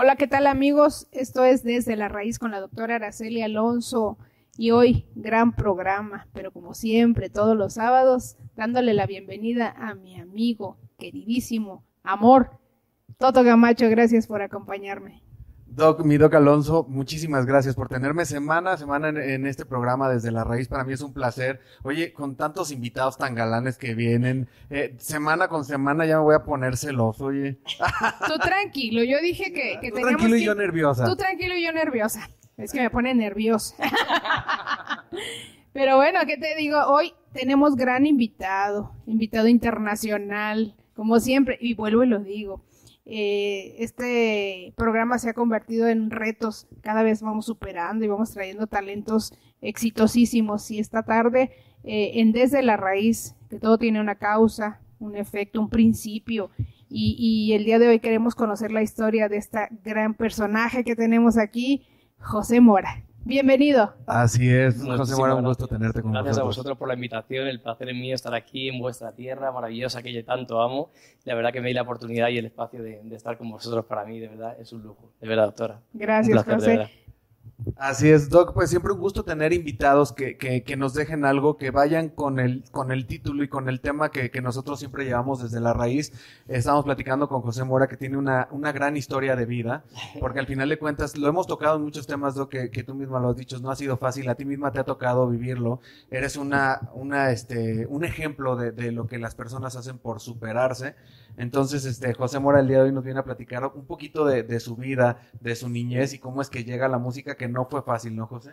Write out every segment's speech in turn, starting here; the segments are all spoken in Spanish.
Hola, ¿qué tal amigos? Esto es Desde la Raíz con la doctora Araceli Alonso y hoy gran programa, pero como siempre, todos los sábados, dándole la bienvenida a mi amigo queridísimo, amor, Toto Gamacho, gracias por acompañarme. Doc, mi Doc Alonso, muchísimas gracias por tenerme semana a semana en, este programa desde la raíz. Para mí es un placer. Oye, con tantos invitados tan galanes que vienen, eh, semana con semana ya me voy a poner celoso, oye. Tú tranquilo, yo dije que, que Tú tranquilo y yo nerviosa. Tú tranquilo y yo nerviosa. Es que me pone nerviosa. Pero bueno, ¿qué te digo? Hoy tenemos gran invitado, invitado internacional, como siempre, y vuelvo y lo digo eh, este programa se ha convertido en retos, cada vez vamos superando y vamos trayendo talentos exitosísimos y esta tarde eh, en Desde la Raíz, que todo tiene una causa, un efecto, un principio y, y el día de hoy queremos conocer la historia de esta gran personaje que tenemos aquí, José Mora. Bienvenido. Así es, José Mora, un gusto tenerte con Gracias a vosotros por la invitación, el placer es mío estar aquí en vuestra tierra maravillosa que yo tanto amo. La verdad que me di la oportunidad y el espacio de, estar con vosotros para mí, de verdad, es un lujo. De verdad, doctora. Gracias, José. Así es, Doc, pues siempre un gusto tener invitados que, que, que, nos dejen algo, que vayan con el, con el título y con el tema que, que, nosotros siempre llevamos desde la raíz. Estamos platicando con José Mora, que tiene una, una gran historia de vida, porque al final de cuentas lo hemos tocado en muchos temas, Doc, que, tú misma lo has dicho, no ha sido fácil, a ti misma te ha tocado vivirlo. Eres una, una, este, un ejemplo de, de lo que las personas hacen por superarse. Entonces, este, José Mora el día de hoy nos viene a platicar un poquito de, de su vida, de su niñez y cómo es que llega la música que no fue fácil, ¿no, José?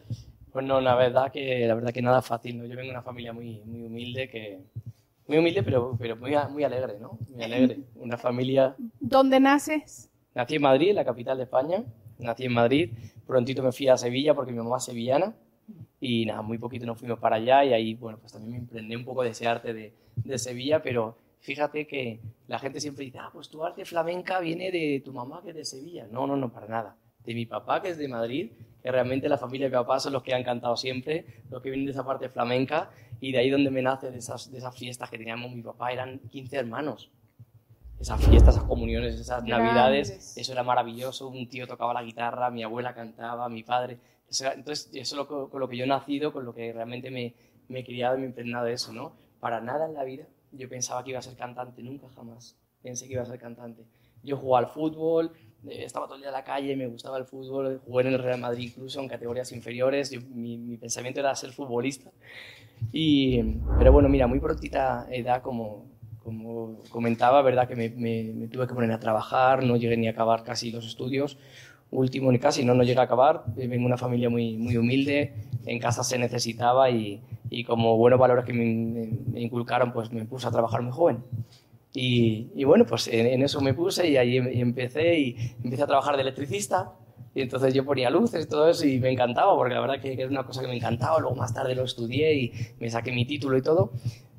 Pues no, la verdad que, la verdad que nada fácil, ¿no? Yo vengo de una familia muy, muy humilde, que, muy humilde, pero, pero muy, muy alegre, ¿no? Muy alegre. Una familia... ¿Dónde naces? Nací en Madrid, la capital de España. Nací en Madrid. Prontito me fui a Sevilla porque mi mamá es sevillana. Y nada, muy poquito nos fuimos para allá y ahí, bueno, pues también me emprendí un poco de ese arte de, de Sevilla, pero fíjate que la gente siempre dice, ah, pues tu arte flamenca viene de tu mamá que es de Sevilla. No, no, no, para nada. De mi papá que es de Madrid que realmente la familia de mi papá son los que han cantado siempre, los que vienen de esa parte flamenca, y de ahí donde me nace de esas, de esas fiestas que teníamos mi papá, eran 15 hermanos. Esas fiestas, esas comuniones, esas navidades, eso era maravilloso, un tío tocaba la guitarra, mi abuela cantaba, mi padre. entonces, eso es lo, con lo que yo he nacido, con lo que realmente me, me he criado y me he impregnado de eso, ¿no? Para nada en la vida yo pensaba que iba a ser cantante, nunca jamás pensé que iba a ser cantante. Yo jugaba al fútbol, estaba todo el día en la calle, me gustaba el fútbol, jugué en el Real Madrid incluso en categorías inferiores, mi, pensamiento era ser futbolista. Y, pero bueno, mira, muy prontita edad, como, como comentaba, verdad que me, me, tuve que poner a trabajar, no llegué ni a acabar casi los estudios, último ni casi, no, no llegué a acabar, vengo de una familia muy, muy humilde, en casa se necesitaba y, y como buenos valores que me, me, inculcaron, pues me puse a trabajar muy joven. Y, bueno, pues en, eso me puse y ahí em, empecé y empecé a trabajar de electricista. Y entonces yo ponía luces y todo eso y me encantaba, porque la verdad que, era una cosa que me encantaba. Luego más tarde lo estudié y me saqué mi título y todo.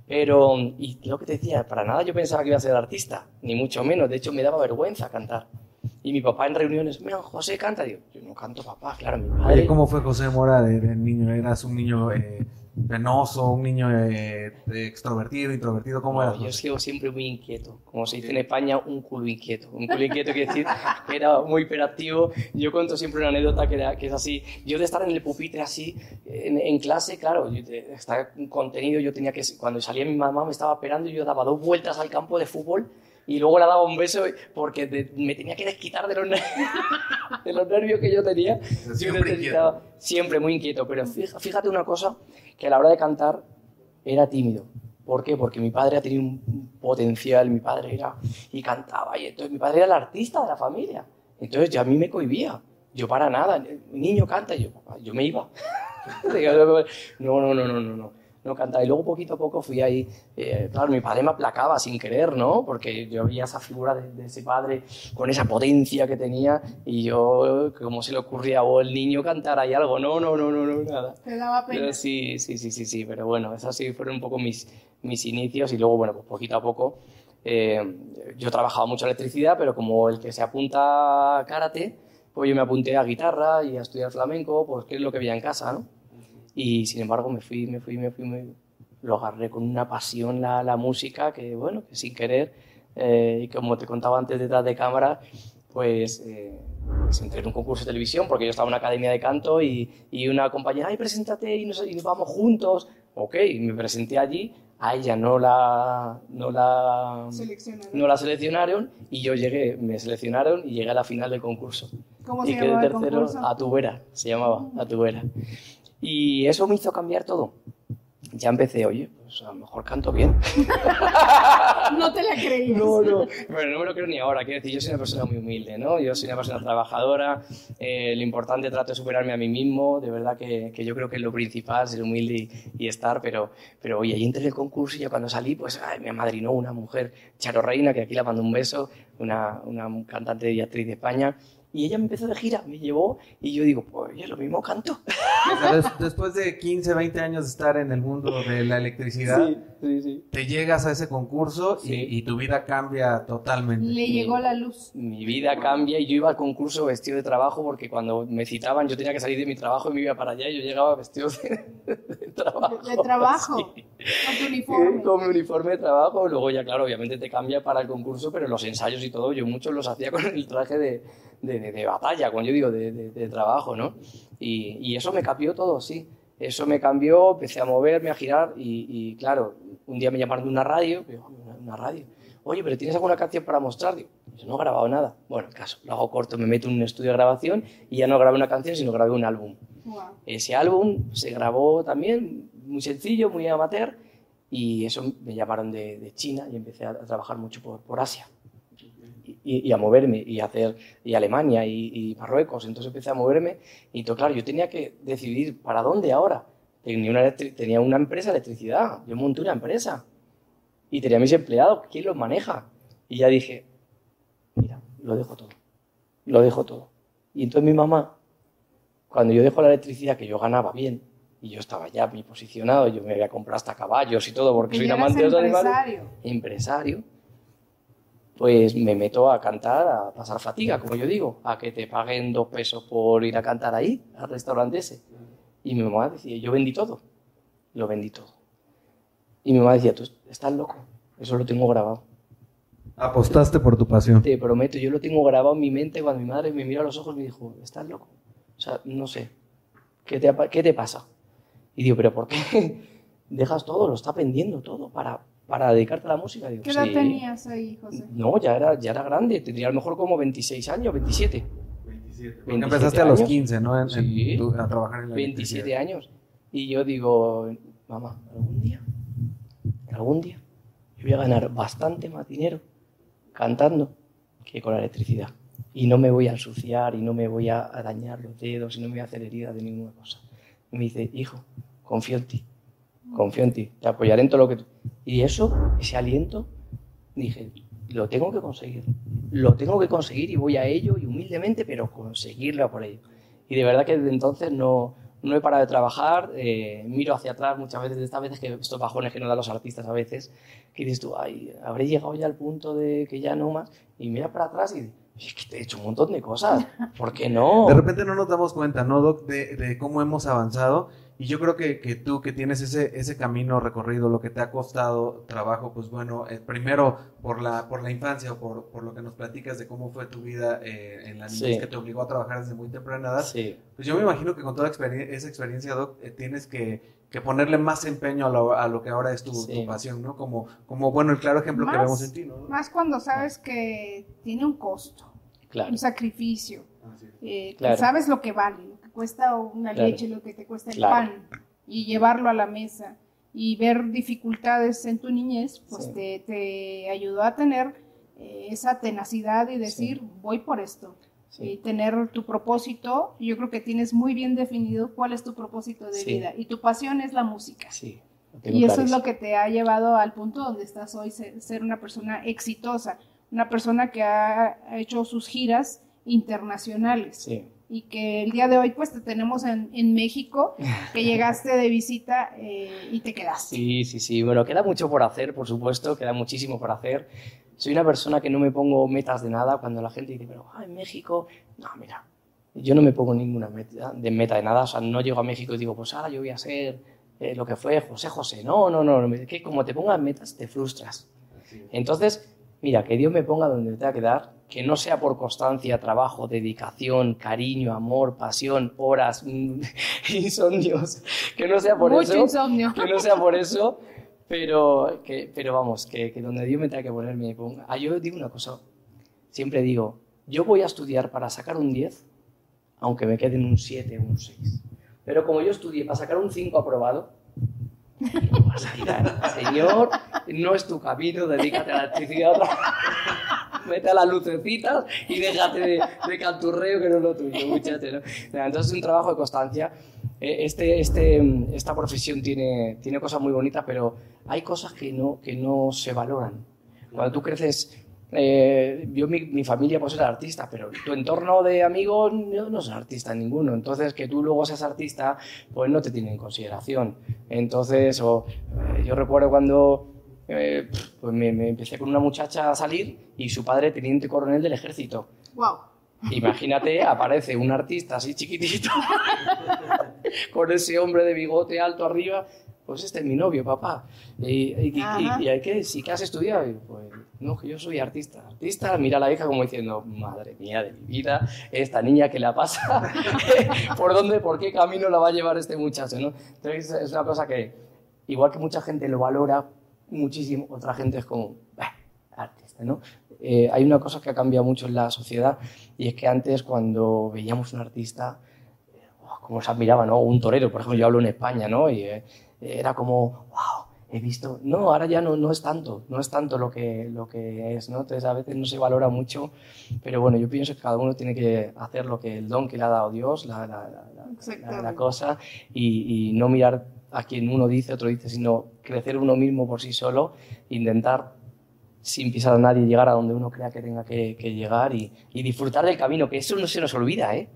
Pero, y lo que te decía, para nada yo pensaba que iba a ser artista, ni mucho menos. De hecho, me daba vergüenza cantar. Y mi papá en reuniones, mira, José canta. Digo, yo no canto, papá, claro, mi padre. ¿Cómo fue José Mora de, niño? ¿Eras un niño eh, penoso, un niño eh, extrovertido, introvertido? ¿Cómo era? Yo sigo siempre muy inquieto. Como se dice en España, un culo inquieto. Un culo inquieto quiere decir que era muy hiperactivo. Yo cuento siempre una anécdota que, que es así. Yo de estar en el pupitre así, en, clase, claro, yo, estar contenido, yo tenía que, cuando salía mi mamá me estaba esperando y yo daba dos vueltas al campo de fútbol y luego le daba un beso porque me tenía que desquitar de los, de los nervios que yo tenía. Siempre, siempre muy inquieto, pero fíjate una cosa, que a la hora de cantar era tímido. ¿Por qué? Porque mi padre ha tenido un potencial, mi padre era y cantaba, y entonces mi padre era el artista de la familia. Entonces ya a mí me cohibía. Yo para nada, el niño canta, y yo, yo me iba. no, no, no, no, no, no no cantaba. Y luego poquito a poco fui ahí, eh, claro, mi padre me aplacaba sin querer, ¿no? Porque yo veía esa figura de, ese padre con esa potencia que tenía y yo, como se le ocurría, o el niño cantar ahí algo, no, no, no, no, no, nada. Te daba pena. sí, sí, sí, sí, sí, pero bueno, esas sí fueron un poco mis, mis inicios y luego, bueno, pues poquito a poco. Eh, yo trabajaba mucho electricidad, pero como el que se apunta a karate, pues yo me apunté a guitarra y a estudiar flamenco, pues que es lo que veía en casa, ¿no? Y sin embargo me fui, me fui, me fui, me... lo agarré con una pasión la, la música que, bueno, que sin querer, eh, y como te contaba antes detrás de cámara, pues eh, pues entré en un concurso de televisión porque yo estaba en una academia de canto y, y una compañera, ay, preséntate y nos, y nos vamos juntos. Ok, y me presenté allí, a ella no la, no la, Seleccionaron. no la seleccionaron y yo llegué, me seleccionaron y llegué a la final del concurso. ¿Cómo y se quedé llamaba el tercero concurso? a tu vera, se llamaba, a tu vera. Y eso me hizo cambiar todo. Ya empecé, oye, pues a lo mejor canto bien. No te la creías. No, no. Bueno, no me lo creo ni ahora. Quiero decir, yo soy una persona muy humilde, ¿no? Yo soy una persona trabajadora. eh, lo importante trato de superarme a mí mismo. De verdad que, que yo creo que es lo principal, ser humilde y, y estar. Pero, pero oye, ahí entré en el concurso y ya cuando salí, pues ay, me amadrinó una mujer, Charo Reina, que aquí la mando un beso, una, una cantante y actriz de España. Y ella me empezó de gira, me llevó y yo digo, pues oye, lo mismo canto. O sea, des- después de 15, 20 años de estar en el mundo de la electricidad, sí, sí. te llegas a ese concurso y, Sí. y tu vida cambia totalmente. Le llegó la luz. mi vida cambia y yo iba al concurso vestido de trabajo porque cuando me citaban yo tenía que salir de mi trabajo y me iba para allá y yo llegaba vestido de, de trabajo. De, de trabajo. Sí. Con tu uniforme. Con mi uniforme de trabajo, luego ya claro, obviamente te cambia para el concurso, pero los ensayos y todo, yo muchos los hacía con el traje de, de, de- de batalla, cuando yo digo de, trabajo, ¿no? Y, y eso me cambió todo, sí. Eso me cambió, empecé a moverme, a girar y, y, claro, un día me llamaron de una radio, digo, una, una radio. Oye, pero ¿tienes alguna canción para mostrar? Digo, yo no he grabado nada. Bueno, el caso, lo hago corto, me meto en un estudio de grabación y ya no grabé una canción, sino grabé un álbum. Wow. Ese álbum se grabó también, muy sencillo, muy amateur, y eso me llamaron de, de China y empecé a, a trabajar mucho por, por Asia. Y, y a moverme, y hacer, y Alemania, y, y Marruecos. Entonces empecé a moverme, y entonces, claro, yo tenía que decidir para dónde ahora. Tenía una, electri- tenía una empresa de electricidad, yo monté una empresa, y tenía mis empleados, ¿quién los maneja? Y ya dije, mira, lo dejo todo, lo dejo todo. Y entonces mi mamá, cuando yo dejo la electricidad, que yo ganaba bien, y yo estaba ya bien posicionado, yo me había comprado hasta caballos y todo, porque soy Y un eras amante de los animales, empresario. empresario, pues me meto a cantar, a pasar fatiga, como yo digo, a que te paguen dos pesos por ir a cantar ahí, al restaurante ese. Y mi mamá decía, yo vendí todo, lo vendí todo. Y mi mamá decía, tú estás loco, eso lo tengo grabado. Apostaste por tu pasión. Te prometo, yo lo tengo grabado en mi mente cuando mi madre me miró a los ojos y me dijo, ¿estás loco? O sea, no sé, ¿qué te, qué te pasa? Y digo, ¿pero por qué dejas todo? Lo está vendiendo todo para, para dedicarte a la música. Digo, ¿Qué edad "Sí". tenías ahí, José? No, ya era, ya era grande, tendría a lo mejor como 26 años, 27. 27. Porque 27 empezaste a los años. 15, ¿no? En- en Sí. tu- a trabajar en la 27 electricidad. años. Y yo digo, mamá, algún día, algún día, yo voy a ganar bastante más dinero cantando que con la electricidad. Y no me voy a ensuciar y no me voy a, a dañar los dedos y no me voy a hacer heridas de ninguna cosa. Y me dice, hijo, confío en ti, confío en ti, te apoyaré en todo lo que tú... Y eso, ese aliento, dije, lo tengo que conseguir, lo tengo que conseguir y voy a ello y humildemente, pero conseguirlo por ello. Y de verdad que desde entonces no, no he parado de trabajar, eh, miro hacia atrás muchas veces, de estas veces que estos bajones que nos dan los artistas a veces, que dices tú, ay, habré llegado ya al punto de que ya no más, y mira para atrás y es que te he hecho un montón de cosas, ¿por qué no? De repente no nos damos cuenta, ¿no, Doc? De cómo hemos avanzado. Y yo creo que, que tú que tienes ese, ese camino recorrido, lo que te ha costado trabajo, pues bueno, eh, primero por la, por la infancia o por, por lo que nos platicas de cómo fue tu vida eh, en la niñez Sí. que te obligó a trabajar desde muy temprana edad. Sí, Pues yo me imagino que con toda experien- esa experiencia, Doc, eh, tienes que, que ponerle más empeño a lo, a lo que ahora es tu, Sí. tu pasión, ¿no? Como, como, bueno, el claro ejemplo que vemos en ti, ¿no? Más cuando sabes que tiene un costo, claro. un sacrificio. Eh, que Claro. sabes lo que vale, que cuesta una Claro. leche, lo que te cuesta el Claro. pan, y llevarlo a la mesa y ver dificultades en tu niñez, pues Sí. te, te ayudó a tener eh, esa tenacidad y decir, voy por esto. Sí. Y tener tu propósito, yo creo que tienes muy bien definido cuál es tu propósito de vida y tu pasión es la música. Sí, Y eso es lo que te ha llevado al punto donde estás hoy, ser, una persona exitosa, una persona que ha ha hecho sus giras internacionales Sí, y que el día de hoy pues te tenemos en, en México, que llegaste de visita eh, y te quedaste. Sí, sí, sí. Bueno, queda mucho por hacer, por supuesto, queda muchísimo por hacer. Soy una persona que no me pongo metas de nada cuando la gente dice, pero ah, en México, no, mira, yo no me pongo ninguna meta de, meta de nada, o sea, no llego a México y digo, pues ahora yo voy a ser eh, lo que fue José José. No, no, no, no, que como te pongas metas te frustras. Entonces, mira, que Dios me ponga donde me tenga que dar que no sea por constancia, trabajo, dedicación, cariño, amor, pasión, horas, insomnios, que no sea por Mucho eso, insomnio. que no sea por eso, pero, que, pero vamos, que, que donde Dios me tenga que poner me ponga. Ah, yo digo una cosa, siempre digo, yo voy a estudiar para sacar un 10, aunque me queden un 7 o un 6. Pero como yo estudié para sacar un 5 aprobado, no vas a ir a- Señor, no es tu camino, dedícate a la electricidad, mete a las lucecitas y déjate de, de canturreo que no es lo tuyo, muchacho. ¿no? Entonces es un trabajo de constancia. Eh, Este, este, esta profesión tiene, tiene cosas muy bonitas, pero hay cosas que no, que no se valoran. Cuando tú creces, eh, yo mi, mi familia pues era artista, pero tu entorno de amigos no, no son artistas ninguno. Entonces que tú luego seas artista, pues no te tienen en consideración. Entonces, o, eh, yo recuerdo cuando eh, pues me, me empecé con una muchacha a salir y su padre teniente coronel del ejército. Wow. Imagínate, aparece un artista así chiquitito, con ese hombre de bigote alto arriba, pues este es mi novio, papá. Y, y, y- y hay que, ¿sí que has estudiado? Pues no, que yo soy artista. Artista, mira a la hija como diciendo, madre mía de mi vida, esta niña que la pasa, ¿por dónde, por qué camino la va a llevar este muchacho? ¿no? Entonces es una cosa que, igual que mucha gente lo valora muchísimo, otra gente es como, "Bah, artista, ¿no? Eh, hay una cosa que ha cambiado mucho en la sociedad y es que antes cuando veíamos un artista, eh, oh, como se admiraba, ¿no? Un torero, por ejemplo, yo hablo en España, ¿no? Y eh, era como, wow, he visto... No, ahora ya no, no es tanto, no es tanto lo que, lo que es, ¿no? Entonces a veces no se valora mucho, pero bueno, yo pienso que cada uno tiene que hacer lo que el don que le ha dado Dios, la, la- la- cosa, y, y no mirar a quien uno dice, otro dice, sino crecer uno mismo por sí solo, intentar sin pisar a nadie, llegar a donde uno crea que tenga que, que llegar y, y disfrutar del camino, que eso no se nos olvida, ¿eh?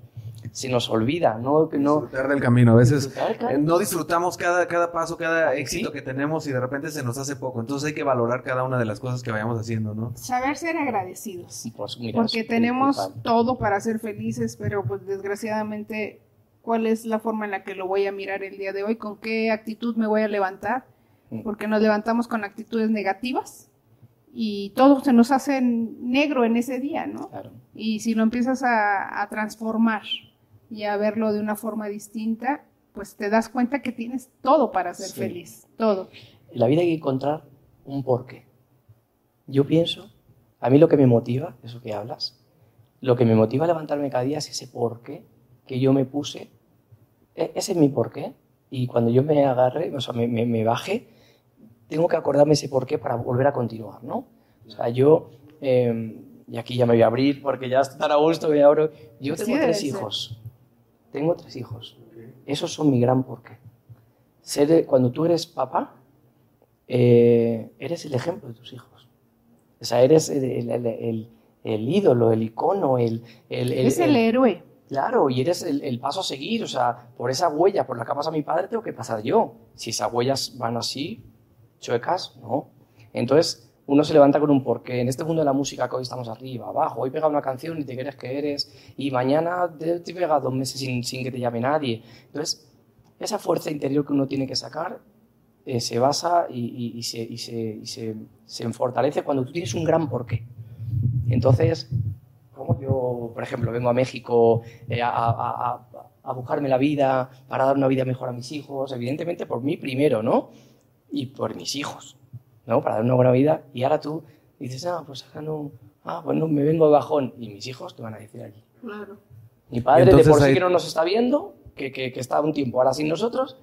Se nos olvida, ¿no? Que no Disfrutar del camino. A veces Disfrutar, claro. eh, no disfrutamos cada, cada paso, cada Sí. éxito que tenemos y de repente se nos hace poco. Entonces hay que valorar cada una de las cosas que vayamos haciendo, ¿no? Saber ser agradecidos. pues, mira, Porque tenemos todo para ser felices, pero pues desgraciadamente, ¿cuál es la forma en la que lo voy a mirar el día de hoy? ¿Con qué actitud me voy a levantar? Mm. Porque nos levantamos con actitudes negativas y todo se nos hace negro en ese día, ¿no? Claro. Y si lo empiezas a, a transformar y a verlo de una forma distinta, pues te das cuenta que tienes todo para ser Sí. feliz, todo. En la vida hay que encontrar un porqué. Yo pienso, a mí lo que me motiva, eso que hablas, lo que me motiva a levantarme cada día es ese porqué que yo me puse. E- Ese es mi porqué. Y cuando yo me agarre, o sea, me, me, me baje, tengo que acordarme ese porqué para volver a continuar, ¿no? O sea, yo, eh, y aquí ya me voy a abrir porque ya tan a gusto que abro. Yo tengo debe tres hijos. Tengo tres hijos. Esos son mi gran porqué. Ser, cuando tú eres papá, eh, eres el ejemplo de tus hijos. O sea, eres el, el- el- el- ídolo, el icono, el... el- el- es el el- héroe. Claro, y eres el, paso a seguir. O sea, por esa huella por la que pasa mi padre, tengo que pasar yo. Si esas huellas van así, chuecas, no. Entonces, uno se levanta con un porqué. En este mundo de la música hoy estamos arriba, abajo, hoy pega una canción y te crees que eres, y mañana te, te pega dos meses sin, que te llame nadie. Entonces, esa fuerza interior que uno tiene que sacar eh, se basa y, se, y se- fortalece cuando tú tienes un gran porqué. Entonces, yo, por ejemplo, vengo a México eh, a, a- a- a buscarme la vida para dar una vida mejor a mis hijos, evidentemente por mí primero, ¿no? Y por mis hijos, ¿no? Para dar una buena vida. Y ahora tú dices, ah, pues ahora no, ah, pues no, me vengo de bajón. Y mis hijos te van a decir allí. Claro. Mi padre, de por sí que no nos está viendo, que, que, que está un tiempo ahora sin nosotros,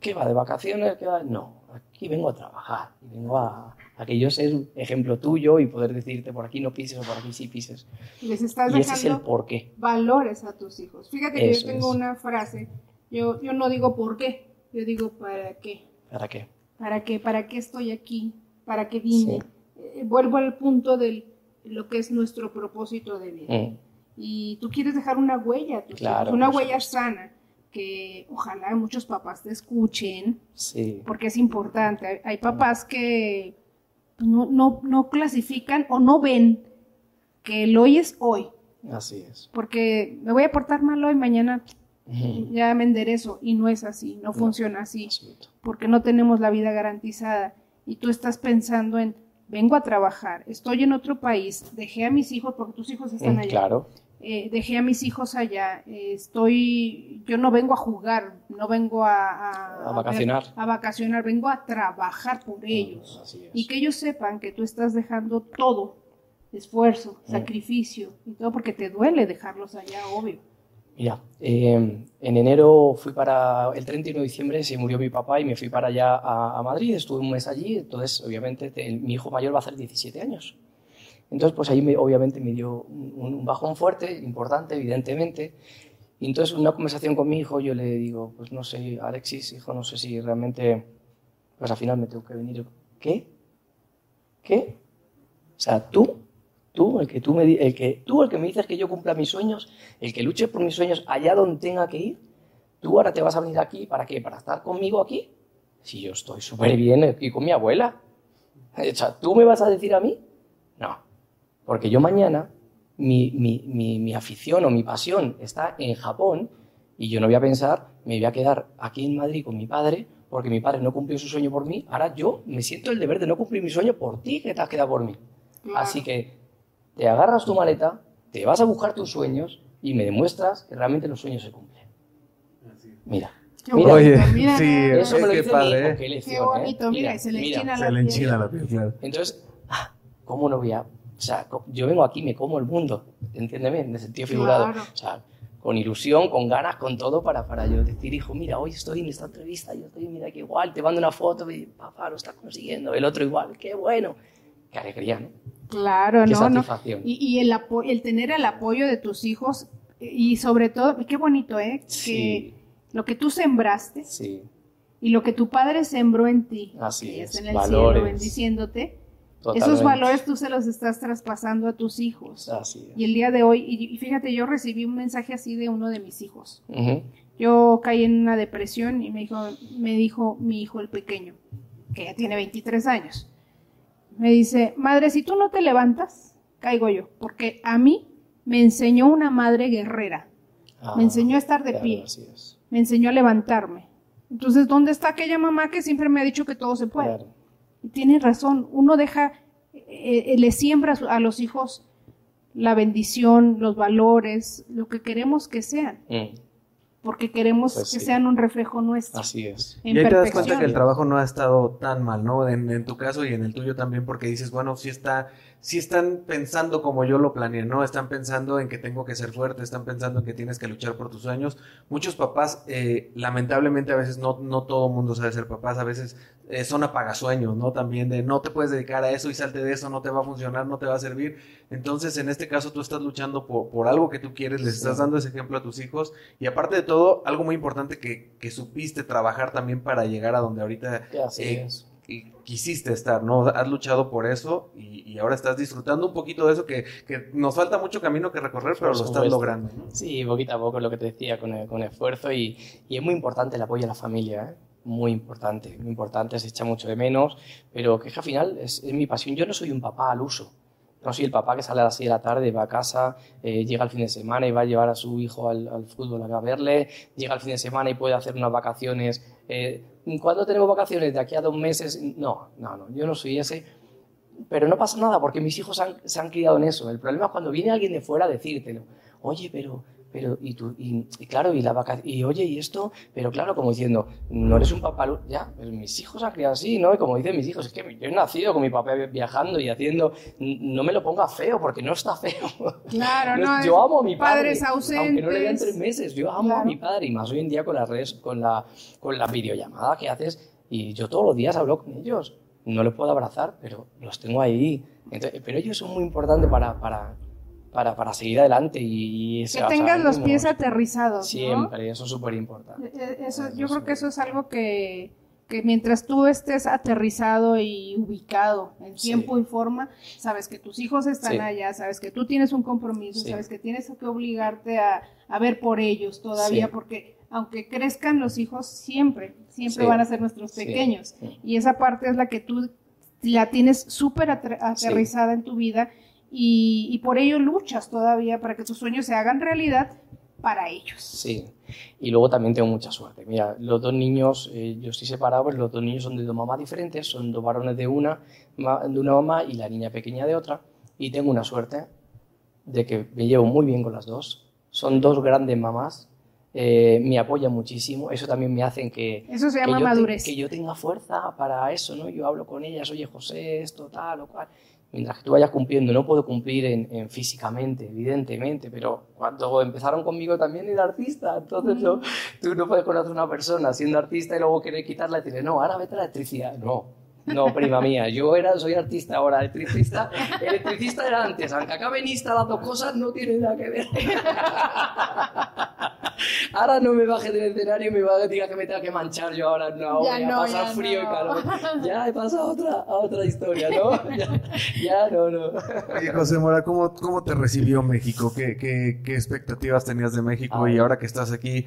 ¿qué va? ¿De vacaciones? ¿Qué va? No, aquí vengo a trabajar, y vengo a, a que yo sea un ejemplo tuyo y poder decirte por aquí no pises o por aquí sí pises. Les estás Y ese es el dejando porqué. valores a tus hijos. Fíjate que Eso yo tengo es. una frase. Yo, yo no digo por qué, yo digo para qué. ¿Para qué? ¿Para qué? ¿Para qué estoy aquí? ¿Para qué vine? Eh, vuelvo al punto de lo que es nuestro propósito de vida. Mm, Y tú quieres dejar una huella, a tus Claro, hijos, una por huella supuesto. sana, que ojalá muchos papás te escuchen, sí, porque es importante. Hay, papás que no, no, no clasifican o no ven que el hoy es hoy, así es. porque me voy a portar mal hoy, mañana ya me enderezo, y no es así, no funciona así absoluto. porque no tenemos la vida garantizada y tú estás pensando en vengo a trabajar, estoy en otro país, dejé a mis hijos, porque tus hijos están Mm, allá, Claro. Eh, dejé a mis hijos allá, eh, estoy, yo no vengo a jugar, no vengo a, a, A vacacionar. a vacacionar, vengo a trabajar por ellos. Así es. Y que ellos sepan que tú estás dejando todo, esfuerzo, Mm. sacrificio, y todo porque te duele dejarlos allá, obvio. Mira, eh, en enero fui para, el 31 de diciembre se murió mi papá y me fui para allá a, a Madrid, estuve un mes allí, entonces obviamente te- mi hijo mayor va a hacer 17 años. Entonces pues ahí me- obviamente me dio un, un bajón fuerte, importante, evidentemente. Y entonces en una conversación con mi hijo yo le digo, pues no sé, Alexis, hijo, no sé si realmente, pues al final me tengo que venir. ¿Qué? ¿Qué? O sea, tú Tú, el que tú me, el que, tú, el que me dices que yo cumpla mis sueños, el que luche por mis sueños allá donde tenga que ir, tú ahora te vas a venir aquí, ¿para qué? ¿Para estar conmigo aquí? Si yo estoy súper bien aquí con mi abuela. O sea, ¿tú me vas a decir a mí? Porque yo mañana, mi, mi, mi, mi afición o mi pasión está en Japón y yo no voy a pensar, me voy a quedar aquí en Madrid con mi padre porque mi padre no cumplió su sueño por mí. Ahora yo me siento el deber de no cumplir mi sueño por ti que te has quedado por mí. Así que te agarras tu maleta, te vas a buscar tus sueños y me demuestras que realmente los sueños se cumplen. Mira, Qué Mira. Oye, bonito, mira sí, eso me lo dice padre, mi hijo, ¿eh? qué Qué lección, bonito, ¿eh? mira, se le enchina la Se le piel. enchina la piel, claro. Entonces, ah, ¿cómo no voy a...? O sea, yo vengo aquí me como el mundo, entiéndeme, en el sentido figurado. Claro. O sea, con ilusión, con ganas, con todo, para, para yo decir, hijo, mira, hoy estoy en esta entrevista, yo estoy, mira, que igual, te mando una foto, y, papá, lo estás consiguiendo, el otro igual, qué bueno. Qué alegría, ¿no? Claro, Qué no, no. satisfacción. Y, y el, el tener el apoyo de tus hijos y sobre todo, qué bonito, ¿eh? Sí. Que lo que tú sembraste Sí, y lo que tu padre sembró en ti, Así que es, en el valores. cielo bendiciéndote, totalmente. esos valores tú se los estás traspasando a tus hijos. Así es. Y el día de hoy, y, fíjate, yo recibí un mensaje así de uno de mis hijos. Yo caí en una depresión y me dijo, me dijo mi hijo el pequeño, que ya tiene 23 años. Me dice, madre, si tú no te levantas, caigo yo, porque a mí me enseñó una madre guerrera, Ah, me enseñó a estar de claro, pie, así es. me enseñó a levantarme. Entonces, ¿dónde está aquella mamá que siempre me ha dicho que todo se puede? Claro. Y tiene razón, uno deja, eh, eh, le siembra a su- a los hijos la bendición, los valores, lo que queremos que sean, Mm, porque queremos Pues que sí. sean un reflejo nuestro. así es. en y ahí te das cuenta que el trabajo no ha estado tan mal, ¿no? En, en tu caso y en el tuyo también, porque dices, bueno, sí está, sí están pensando como yo lo planeé, ¿no? Están pensando en que tengo que ser fuerte, están pensando en que tienes que luchar por tus sueños. Muchos papás, eh, lamentablemente a veces no, no todo mundo sabe ser papás, a veces eh, son apagasueños, ¿no? También de no te puedes dedicar a eso y salte de eso, no te va a funcionar, no te va a servir. Entonces, en este caso, tú estás luchando por, por algo que tú quieres, les estás dando ese ejemplo a tus hijos y aparte de todo, algo muy importante que, que supiste trabajar también para llegar a donde ahorita eh, y quisiste estar, ¿no? Has luchado por eso y, y ahora estás disfrutando un poquito de eso que, que nos falta mucho camino que recorrer, pero Por lo estás logrando. ¿no? Sí, poquito a poco lo que te decía, con, con esfuerzo y, y es muy importante el apoyo a la familia, ¿eh? Muy importante, muy importante, se echa mucho de menos, pero que es que al final es, es mi pasión. Yo no soy un papá al uso, no soy el papá que sale a las 6 de la tarde, va a casa, eh, llega el fin de semana y va a llevar a su hijo al, al fútbol a verle, llega el fin de semana y puede hacer unas vacaciones. Eh, ¿Cuándo tenemos vacaciones? ¿De aquí a dos meses? No, no, no, yo no soy ese. Pero no pasa nada porque mis hijos han- se han criado en eso. El problema es cuando viene alguien de fuera a decírtelo. Oye, pero, pero, y tú, y, y claro, y la vaca, y oye, y esto, pero claro, como diciendo, no eres un papá, ya, pero mis hijos han criado así, ¿no? Y como dicen mis hijos, es que yo he nacido con mi papá viajando y haciendo, no me lo ponga feo, porque no está feo. Claro, No, no, yo amo a mi padre. padres ausentes. Aunque no le vean tres meses, yo amo a Claro. mi padre y más hoy en día con las redes, con la, con la videollamada que haces y yo todos los días hablo con ellos. No los puedo abrazar, pero los tengo ahí. Entonces, pero ellos son muy importantes para, para, para, para seguir adelante y, y Que se- sea, tengas los pies aterrizados. ¿no? Siempre, eso es súper importante. Eh, eh, Eso, yo creo que eso es algo que, que mientras tú estés aterrizado y ubicado en Sí. tiempo y forma, sabes que tus hijos están Sí. allá, sabes que tú tienes un compromiso, Sí. sabes que tienes que obligarte a, a ver por ellos todavía, porque aunque crezcan los hijos, siempre, siempre van a ser nuestros pequeños. Y esa parte es la que tú la tienes súper ater- aterrizada en tu vida y, y por ello luchas todavía para que tus sueños se hagan realidad para ellos. Sí. Y luego también tengo mucha suerte. Mira, los dos niños, eh, yo estoy separado, los dos niños son de dos mamás diferentes, son dos varones de una, de una mamá y la niña pequeña de otra. Y tengo una suerte de que me llevo muy bien con las dos. Son dos grandes mamás, eh, me apoyan muchísimo, eso también me hace que... Eso se llama que yo te- madurez. que yo tenga fuerza para eso, ¿no? Yo hablo con ellas, oye José, esto, tal o cual. Mientras que tú vayas cumpliendo, no puedo cumplir en, en físicamente, evidentemente, pero cuando empezaron conmigo también era artista, entonces no, tú no puedes conocer a una persona siendo artista y luego querer quitarla y decirle, no, ahora vete a la electricidad. No, no, prima mía, yo era, soy artista ahora, electricista, electricista era antes, aunque acabe en Insta las dos cosas no tienen nada que ver. Ahora no me baje del escenario y me va a diga que me tenga que manchar yo ahora, no, Ya voy a no, pasar ya frío y no. calor. Ya he pasado a otra, a otra historia, ¿no? Ya, ya no, no. Oye, José Mora, ¿cómo, cómo te recibió México? ¿Qué, qué, qué expectativas tenías de México? Ah. Y ahora que estás aquí,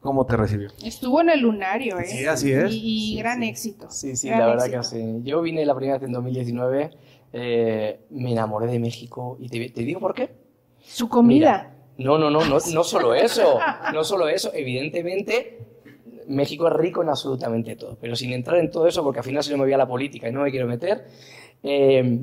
¿cómo te recibió? Estuvo en el lunario, ¿eh? Sí, así es. Y, y Sí, gran sí. éxito. Sí, sí, gran la verdad éxito. que sí. Yo vine la primera vez en 2019, eh, me enamoré de México y te, te digo por qué. Su comida. No, no, no, no, no solo eso, no solo eso, evidentemente México es rico en absolutamente todo, pero sin entrar en todo eso, porque al final si no me voy a la política y no me quiero meter, eh,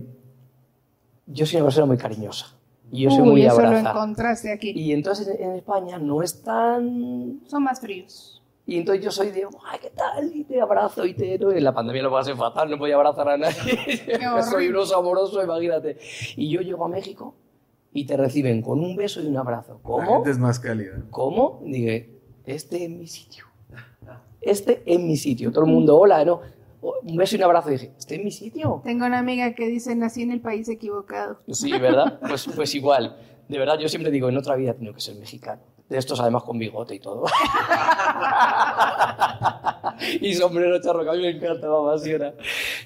yo soy una persona muy cariñosa y yo soy Uy, muy eso lo encontraste aquí. Y entonces en, España no es tan... Son más fríos. Y entonces yo soy de, ay, ¿qué tal? Y te abrazo y te... no, en la pandemia lo pasé fatal, no podía abrazar a nadie. soy un oso amoroso, imagínate. Y yo llego a México y te reciben con un beso y un abrazo. La ¿Cómo? gente es más cálida. ¿Cómo? Dije, este es mi sitio. Este es mi sitio. Todo el mundo, hola, no. Un beso y un abrazo. Dije, este es mi sitio. Tengo una amiga que dice, nací en el país equivocado. Sí, ¿verdad? Pues, pues igual. De verdad, yo siempre digo, en otra vida tengo que ser mexicano. De estos, además, con bigote y todo. y sombrero charro, que a mí me encanta, me apasiona.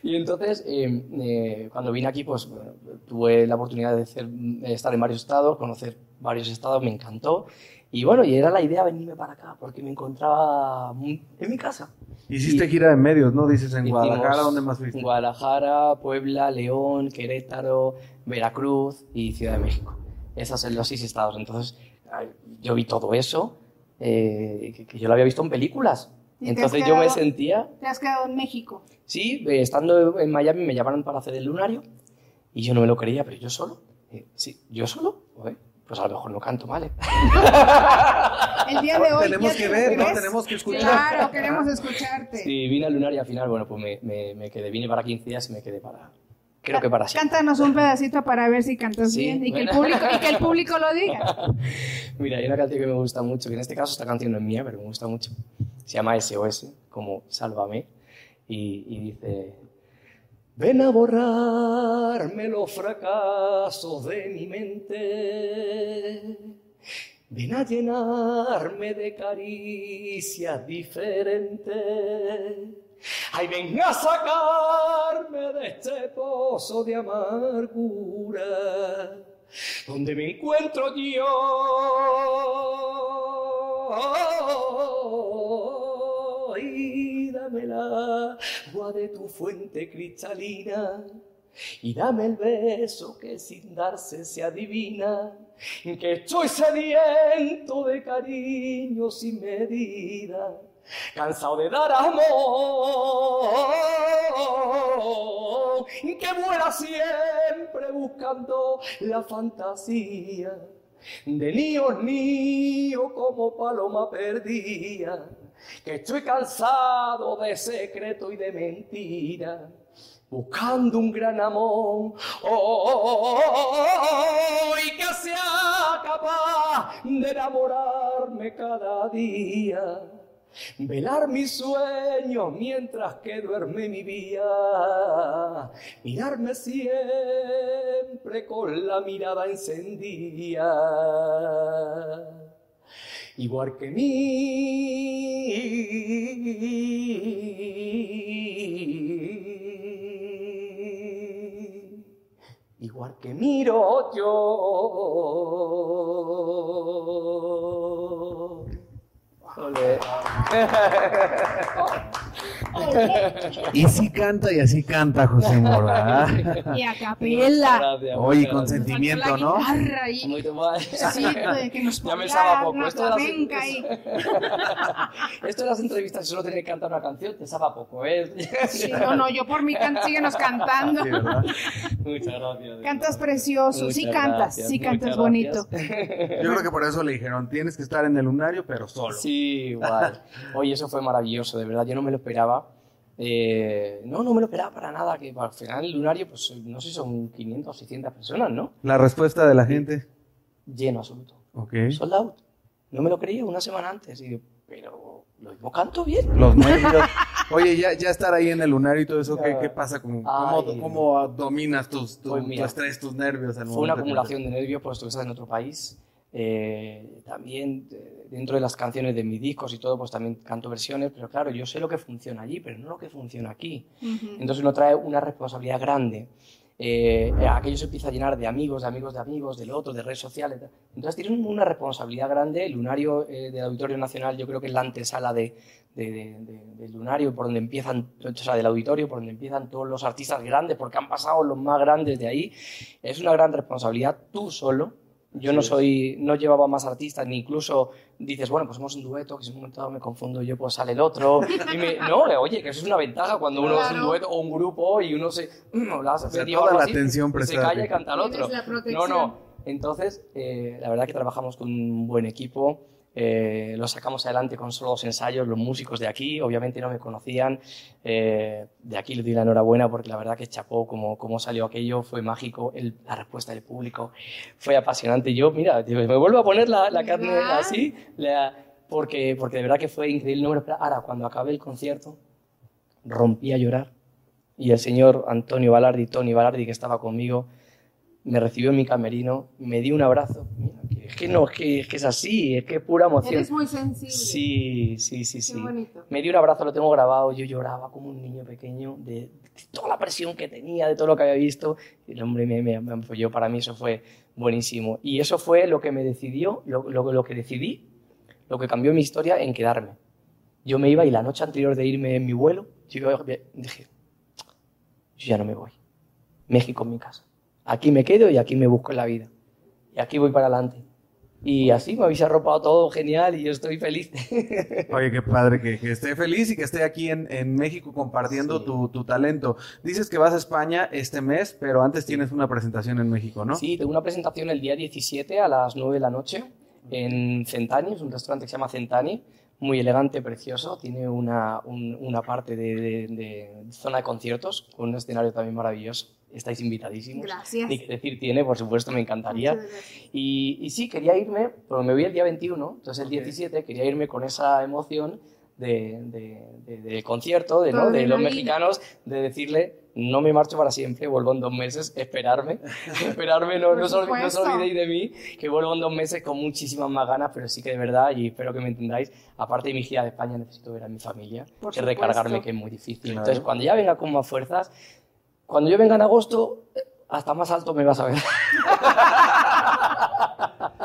Y entonces, eh, eh, cuando vine aquí, pues bueno, tuve la oportunidad de, hacer- estar en varios estados, conocer varios estados, me encantó. Y bueno, y era la idea venirme para acá, porque me encontraba en mi casa. Hiciste Y- gira de medios, ¿no? Dices en Guadalajara, ¿dónde más fuiste? Guadalajara, Puebla, León, Querétaro, Veracruz y Ciudad de México. Esos son los seis estados. Entonces, yo vi todo eso, eh, que, que yo lo había visto en películas. ¿Y te has Entonces yo me sentía, Te has quedado en México. sí, eh, estando en Miami me llamaron para hacer el lunario y yo no me lo creía, pero yo solo. Eh, sí, yo solo. Pues a lo mejor no canto mal. ¿eh? El día de hoy. Tenemos que ver, ¿no? Tenemos que escuchar. Claro, queremos escucharte. Sí, vine al lunario y al final, bueno, pues me, me, me quedé. Vine para 15 días y me quedé para. Creo que para siempre. Cántanos un pedacito para ver si cantas Sí, bien y que, el bueno. público, y que el público lo diga. Mira, hay una canción que me gusta mucho, que en este caso esta canción no es mía, pero me gusta mucho. Se llama SOS, como Sálvame, y, y dice... Ven a borrarme los fracasos de mi mente. Ven a llenarme de caricias diferentes. Ay, ven a sacarme de este pozo de amargura donde me encuentro yo. Y dame el agua de tu fuente cristalina. Y dame el beso que sin darse se adivina, que estoy sediento de cariño sin medida, cansado de dar amor, que vuela siempre buscando la fantasía de niños niños como paloma perdida, que estoy cansado de secreto y de mentira, buscando un gran amor, oh, y que sea capaz de enamorarme cada día. Velar mis sueños mientras que duerme mi vida. Mirarme siempre con la mirada encendida. Igual que mí. Igual que miro yo. 哈 Y sí canta y así canta José Mora. Y a capela. Oye, con sentimiento, ¿no? mal. Sí, de que nos Ya poco. Esto de las-. Esto de las entrevistas, solo tener que cantar una canción, te sabe poco, ¿eh? Sí, no, no, yo por mí can- síguenos cantando. Sí, ¿verdad? Muchas gracias. Cantas precioso, sí cantas, gracias, sí cantas muchas bonito. gracias. Yo creo que por eso le dijeron, tienes que estar en el lunario, pero solo. Sí, igual. Oye, eso fue maravilloso, de verdad, yo no me lo esperaba. Eh, no, no me lo esperaba para nada, que al final el lunario, pues no sé, son 500 o 600 personas, ¿no? La respuesta de la gente. Lleno absoluto. Ok. Sold out. No me lo creía una semana antes. Y digo, pero lo mismo canto bien. Los nervios. Oye, ya, ya estar ahí en el lunario y todo eso, ¿qué, qué pasa? ¿Cómo, cómo, cómo dominas tus, tu, Pues tu mira, estrés, tus nervios? al Fue una acumulación de nervios, puesto que estás en otro país. Eh, también eh, dentro de las canciones de mis discos y todo, pues también canto versiones, pero claro, yo sé lo que funciona allí, pero no lo que funciona aquí. Ujú. Entonces uno trae una responsabilidad grande. Eh, aquello se empieza a llenar de amigos, de amigos de amigos, del otro, de redes sociales. Entonces tienen una responsabilidad grande. El lunario eh, del Auditorio Nacional yo creo que es la antesala de- de- de- del lunario, por donde empiezan, o sea, del auditorio, por donde empiezan todos los artistas grandes, porque han pasado los más grandes de ahí. Es una gran responsabilidad tú solo. Yo no soy, no llevaba más artistas, ni incluso dices, bueno, pues somos un dueto, que si un momento me confundo yo, pues sale el otro. Y me- no, oye, que eso es una ventaja cuando uno es un dueto o un grupo y uno se. la O sea, afectiva o toda algo la así, atención Se calla y canta el otro. La No, no. Entonces, eh, la verdad que trabajamos con un buen equipo. Eh, lo sacamos adelante con solo dos ensayos, los músicos de aquí, obviamente no me conocían. eh, de aquí les doy la enhorabuena porque la verdad que chapó como, como salió aquello, fue mágico. el- la respuesta del público fue apasionante. Yo, mira, me vuelvo a poner la, la carne ¿Verdad? así, la- porque, porque de verdad que fue increíble. Esperaba. Ahora, cuando acabé el concierto, rompí a llorar y el señor Antonio Balardi, Tony Balardi, que estaba conmigo, me recibió en mi camerino, me dio un abrazo. Mira, es que no, es que, es que es así, es que es pura emoción. Eres muy sensible. Sí, sí, sí, Qué sí. bonito. Me dio un abrazo, lo tengo grabado, yo lloraba como un niño pequeño de, de toda la presión que tenía, de todo lo que había visto. Y el hombre me, me, me apoyó, para mí eso fue buenísimo. Y eso fue lo que me decidió, lo, lo, lo que decidí, lo que cambió mi historia en quedarme. Yo me iba y la noche anterior de irme en mi vuelo, yo dije, yo ya no me voy. México es mi casa. Aquí me quedo y aquí me busco en la vida. Y aquí voy para adelante. Y así me habéis arropado todo genial y yo estoy feliz. Oye, qué padre que, que esté feliz y que esté aquí en, en México compartiendo Sí. tu, tu talento. Dices que vas a España este mes, pero antes tienes una presentación en México, ¿no? Sí, tengo una presentación el día 17 a las 9 de la noche en Centani, es un restaurante que se llama Centani, muy elegante, precioso, tiene una, un- una parte de, de- de zona de conciertos con un escenario también maravilloso. Estáis invitadísimos. Gracias. Ni que decir tiene, por supuesto, me encantaría. Y, y sí, quería irme, pero me voy el día 21, entonces el 17 quería irme con esa emoción de, de, de- del concierto, de, ¿no? de los mexicanos, de decirle, no me marcho para siempre, vuelvo en dos meses, esperarme, esperarme, no, no, os olvi- no olvidéis de mí, que vuelvo en dos meses con muchísimas más ganas, pero sí que de verdad, y espero que me entendáis, aparte de mi gira de España, necesito ver a mi familia, Por que recargarme, supuesto. que es muy difícil. Claro. Entonces, cuando ya venga con más fuerzas, cuando yo venga en agosto, hasta más alto me vas a ver.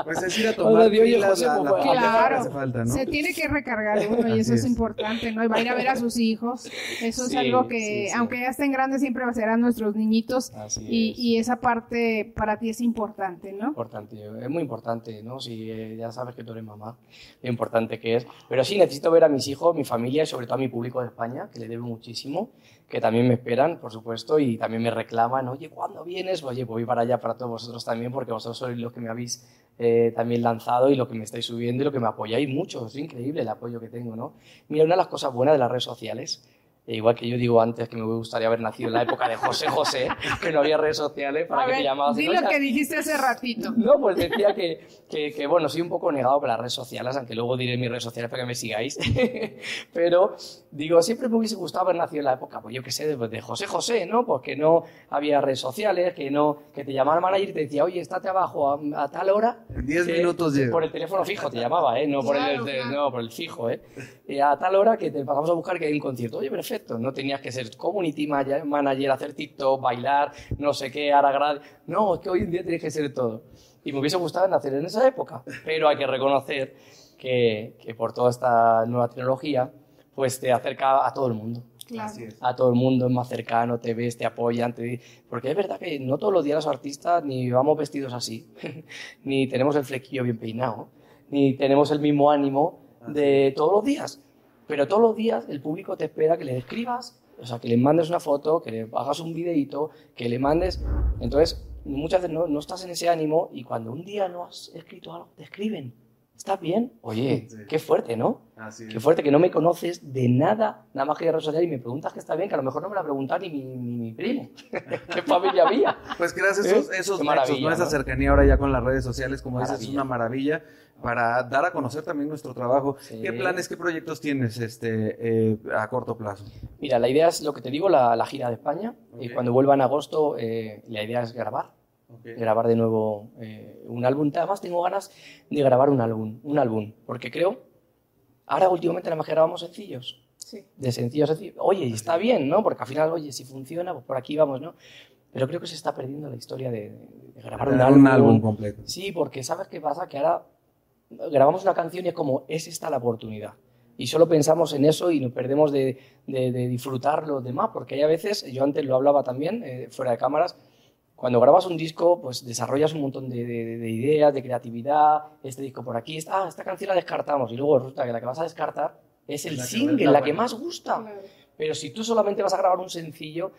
Pues es ir a tomar pilas, la, la que Claro. hace falta, ¿no? Se tiene que recargar uno y eso es es. importante, ¿no? Y va a ir a ver a sus hijos. Eso es Sí, algo que, sí, sí. aunque ya estén grandes, siempre serán nuestros niñitos. Así Y, es. y esa parte para ti es importante, ¿no? importante, es muy importante, ¿no? Si eh, ya sabes que tú eres mamá, lo importante que es. Pero sí, necesito ver a mis hijos, mi familia y sobre todo a mi público de España, que le debo muchísimo, que también me esperan, por supuesto, y también me reclaman, oye, ¿cuándo vienes? Oye, pues voy para allá para todos vosotros también, porque vosotros sois los que me habéis eh, también lanzado y lo que me estáis subiendo y lo que me apoyáis mucho. Es increíble el apoyo que tengo, ¿no? Mira, una de las cosas buenas de las redes sociales eh, igual que yo digo antes que me gustaría haber nacido en la época de José José, que no había redes sociales para A que ver, te llamabas. di lo que dijiste hace ratito. no, pues decía que, que, que, bueno, soy un poco negado por las redes sociales, aunque luego diré mis redes sociales para que me sigáis. Pero digo, siempre me hubiese gustado haber nacido en la época, pues yo qué sé, de, de José José, ¿no? Pues que no había redes sociales, que no que te llamaba el manager y te decía, oye, estate abajo a, a tal hora. En 10 que- minutos llego. Por el teléfono fijo te llamaba, ¿eh? No por, Claro, el, claro. no, por el fijo, ¿eh? Y a tal hora que te pasamos a buscar que hay un concierto. Oye, perfecto. No tenías que ser community manager, manager, hacer TikTok, bailar, no sé qué, ahora grad. No, es que hoy en día tienes que ser todo. Y me hubiese gustado nacer en esa época. Pero hay que reconocer que, que por toda esta nueva tecnología, pues te acerca a todo el mundo. Claro. A todo el mundo, es más cercano, te ves, te apoyan, te... porque es verdad que no todos los días los artistas ni vamos vestidos así, ni tenemos el flequillo bien peinado, ni tenemos el mismo ánimo de todos los días, pero todos los días el público te espera que le escribas, o sea, que le mandes una foto, que le hagas un videito, que le mandes, entonces muchas veces no, no estás en ese ánimo y cuando un día no has escrito algo, te escriben. ¿Estás bien? Oye, Sí. qué fuerte, ¿no? Así Qué fuerte que no me conoces de nada, nada más que de redes sociales y me preguntas que está bien, que a lo mejor no me la pregunta ni mi, ni mi primo. ¿Qué familia mía? Pues esos, ¿Eh? esos Qué nexos, maravilla, ¿no? Esa ¿no? cercanía ahora ya con las redes sociales, como dices, es una maravilla para dar a conocer también nuestro trabajo. Sí. ¿Qué planes, qué proyectos tienes este, eh, a corto plazo? Mira, la idea es lo que te digo, la, la gira de España. Y cuando vuelva en agosto, eh, la idea es grabar. Grabar de nuevo eh, un álbum. Además, tengo ganas de grabar un álbum, un álbum, porque creo, ahora últimamente nada más que grabamos sencillos. Sí. de sencillo a sencillo. Oye, y está bien, ¿no? Porque al final, oye, si funciona, pues por aquí vamos, ¿no? Pero creo que se está perdiendo la historia de, de grabar un álbum. un álbum completo. Sí, porque ¿sabes qué pasa? Que ahora grabamos una canción y es como, es esta la oportunidad. Y solo pensamos en eso y nos perdemos de, de- de disfrutar los demás, porque hay a veces, yo antes lo hablaba también, eh, fuera de cámaras, cuando grabas un disco, pues desarrollas un montón de, de- de ideas, de creatividad, este disco por aquí, esta, ah, esta canción la descartamos, y luego resulta que la que vas a descartar es el La single, la que más gusta. Claro. Pero si tú solamente vas a grabar un sencillo,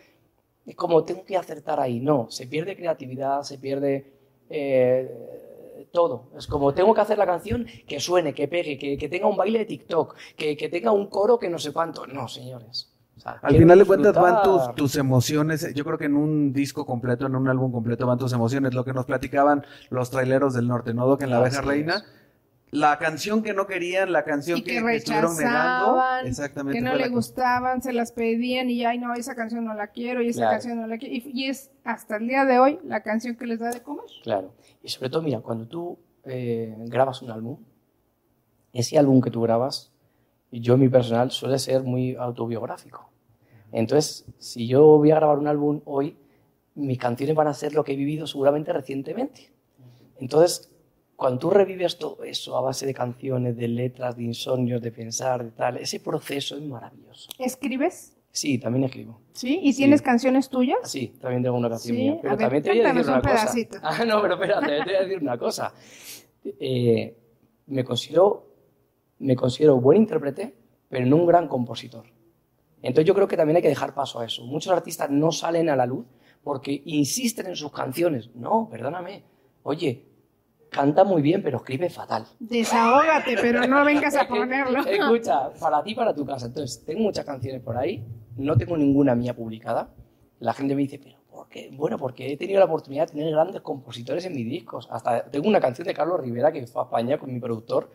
es como tengo que acertar ahí. No, se pierde creatividad, se pierde eh, todo. Es como tengo que hacer la canción que suene, que pegue, que, que tenga un baile de TikTok, que, que tenga un coro que no sé cuánto. No, señores. O sea, Al final de cuentas van tus, tus emociones, yo creo que en un disco completo, en un álbum completo van tus emociones, lo que nos platicaban los traileros del norte, ¿no? Que en La Abeja. Reina, la canción que no querían, la canción Y que, que que estuvieron negando, exactamente. que no le gustaban, se las pedían y ay no, esa canción no la quiero y esa Claro. canción no la quiero. Y, y es hasta el día de hoy la canción que les da de comer. Claro. Y sobre todo, mira, cuando tú eh, grabas un álbum, ese álbum que tú grabas, yo mi personal suele ser muy autobiográfico. Entonces, si yo voy a grabar un álbum hoy, mis canciones van a ser lo que he vivido seguramente recientemente. Entonces, cuando tú revives todo eso a base de canciones, de letras, de insomnios, de pensar, de tal, ese proceso es maravilloso. ¿Escribes? Sí, también escribo. ¿Sí? ¿Y Sí. tienes canciones tuyas? Sí, también tengo una canción Sí, mía. a Pero ver, también te voy a decir cántanos una un cosa. pedacito. Ah, no, pero espérate, te voy a decir una cosa. Eh, me, considero, me considero buen intérprete, pero no un gran compositor. Entonces yo creo que también hay que dejar paso a eso. Muchos artistas no salen a la luz porque insisten en sus canciones. No, perdóname. Oye, canta muy bien, pero escribe fatal. Desahógate, pero no vengas a ponerlo. Escucha, para ti, para tu casa. Entonces, tengo muchas canciones por ahí, no tengo ninguna mía publicada. La gente me dice, pero ¿por qué? Bueno, porque he tenido la oportunidad de tener grandes compositores en mis discos. Hasta tengo una canción de Carlos Rivera que fue a España con mi productor,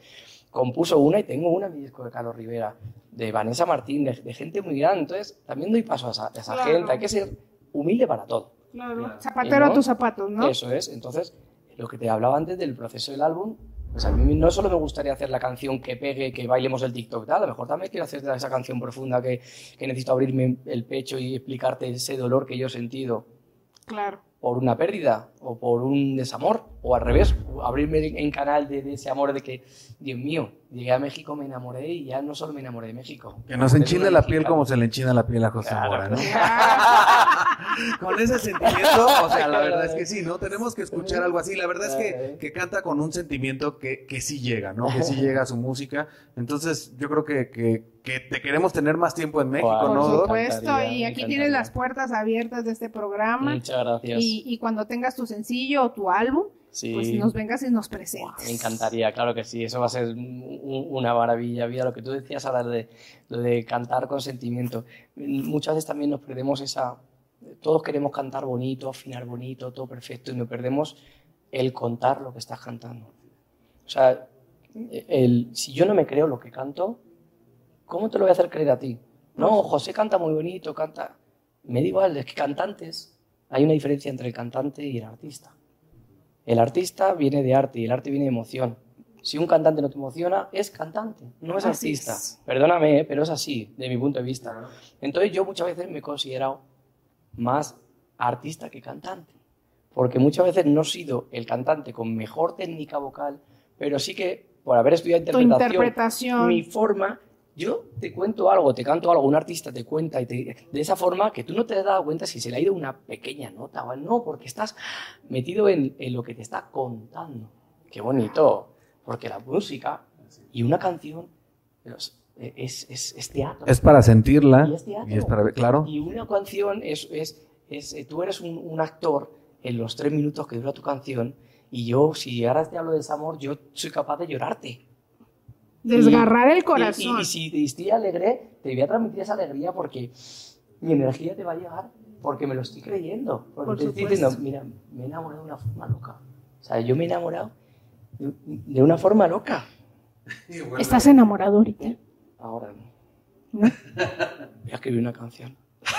compuso una y tengo una en mi disco de Carlos Rivera, de Vanessa Martín, de, de gente muy grande. Entonces, también doy paso a esa, a esa Claro. gente. Hay que ser humilde para todo. Claro. Zapatero ¿no? a tus zapatos, ¿no? Eso es. Entonces, lo que te hablaba antes del proceso del álbum, pues a mí no solo me gustaría hacer la canción que pegue, que bailemos el TikTok, tal, a lo mejor también quiero hacer esa canción profunda que, que necesito abrirme el pecho y explicarte ese dolor que yo he sentido Claro. Por una pérdida o por un desamor, o al revés, abrirme en canal de, de ese amor de que, Dios mío, llegué a México, me enamoré y ya no solo me enamoré de México. Que nos de la piel como se le enchina la piel a José Claro. Mora, ¿no? Con ese sentimiento, o sea, la verdad es que sí, ¿no? Tenemos que escuchar algo así. La verdad es que, que canta con un sentimiento que, que sí llega, ¿no? Que sí llega a su música. Entonces, yo creo que, que, que te queremos tener más tiempo en México, Wow. ¿no? Por supuesto, y aquí tienes las puertas abiertas de este programa. Muchas gracias. Y, y cuando tengas tu sencillo o tu álbum, Sí. pues nos vengas y nos presentes. Me encantaría, claro que sí, eso va a ser un- un- una maravilla. Mira, lo que tú decías ahora de, lo de cantar con sentimiento. Muchas veces también nos perdemos esa... Todos queremos cantar bonito, afinar bonito, todo perfecto, y nos perdemos el contar lo que estás cantando. O sea, el, si yo no me creo lo que canto, ¿cómo te lo voy a hacer creer a ti? No, José canta muy bonito, canta... Me da igual, es que cantantes, hay una diferencia entre el cantante y el artista. El artista viene de arte y el arte viene de emoción. Si un cantante no te emociona, es cantante, no es artista. Perdóname, ¿eh? pero es así, de mi punto de vista. Entonces yo muchas veces me he considerado más artista que cantante. Porque muchas veces no he sido el cantante con mejor técnica vocal, pero sí que por haber estudiado Tu interpretación, interpretación. mi forma, yo te cuento algo, te canto algo, un artista te cuenta y te, de esa forma que tú no te has dado cuenta si se le ha ido una pequeña nota o no, porque estás metido en, en lo que te está contando. Qué bonito, porque la música y una canción es, es, es teatro. Es para sentirla Y es teatro. y es para ver, claro. Y una canción es, es, es eh, tú eres un, un actor en los tres minutos que dura tu canción y yo, si ahora te hablo de desamor, yo soy capaz de llorarte. Desgarrar Y- el corazón. Y, y si te estoy alegre, te voy a transmitir esa alegría porque mi energía te va a llegar porque me lo estoy creyendo. Porque Por te estoy diciendo, mira, me he enamorado de una forma loca. O sea, yo me he enamorado de, de una forma loca. ¿Estás enamorado ahorita? Ahora no. Voy a escribir una canción.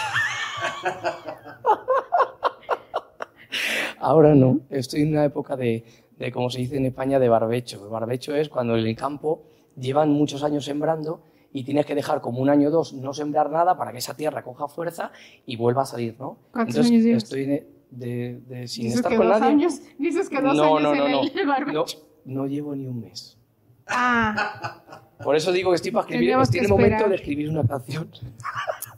Ahora no. Estoy en una época de, de, como se dice en España, de barbecho. El barbecho es cuando en el campo llevan muchos años sembrando y tienes que dejar como un año o dos no sembrar nada para que esa tierra coja fuerza y vuelva a salir, ¿no? ¿Cuántos Entonces, años llevas? estoy de, de- de- sin Dices estar que con dos nadie. años. Dices que dos no, años no, no, en no. el barbecho. no. No llevo ni un mes. Ah, Por eso digo que estoy para escribir, Tendríamos estoy que en el momento esperar. de escribir una canción.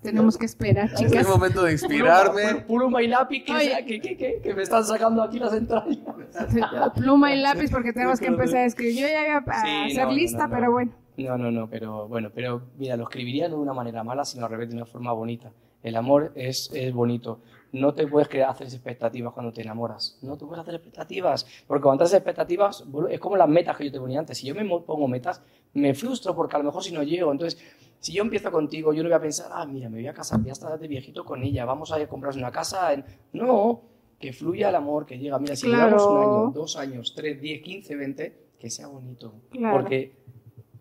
tenemos que esperar, Es chicas. el momento de inspirarme. Puro my lápiz que, que, que, que- que me están sacando aquí las entrañas. Pluma y lápiz porque tenemos que empezar a escribir. Yo ya iba a Sí, hacer no, no, lista, no, no. pero bueno. No, no, no, pero bueno, pero mira, lo escribiría no de una manera mala, sino al revés, de una forma bonita. El amor es, es bonito. No te puedes crear, hacer expectativas cuando te enamoras. No te puedes hacer expectativas. Porque cuando haces expectativas, es como las metas que yo te ponía antes. Si yo me pongo metas, me frustro porque a lo mejor si no llego. Entonces, si yo empiezo contigo, yo no voy a pensar, ah, mira, me voy a casar, voy a estar de viejito con ella, vamos a ir a comprarnos una casa. en-". No, que fluya el amor, que llega. Mira, si Claro. llevamos un año, dos años, tres, diez, quince, veinte, que sea bonito. Claro. Porque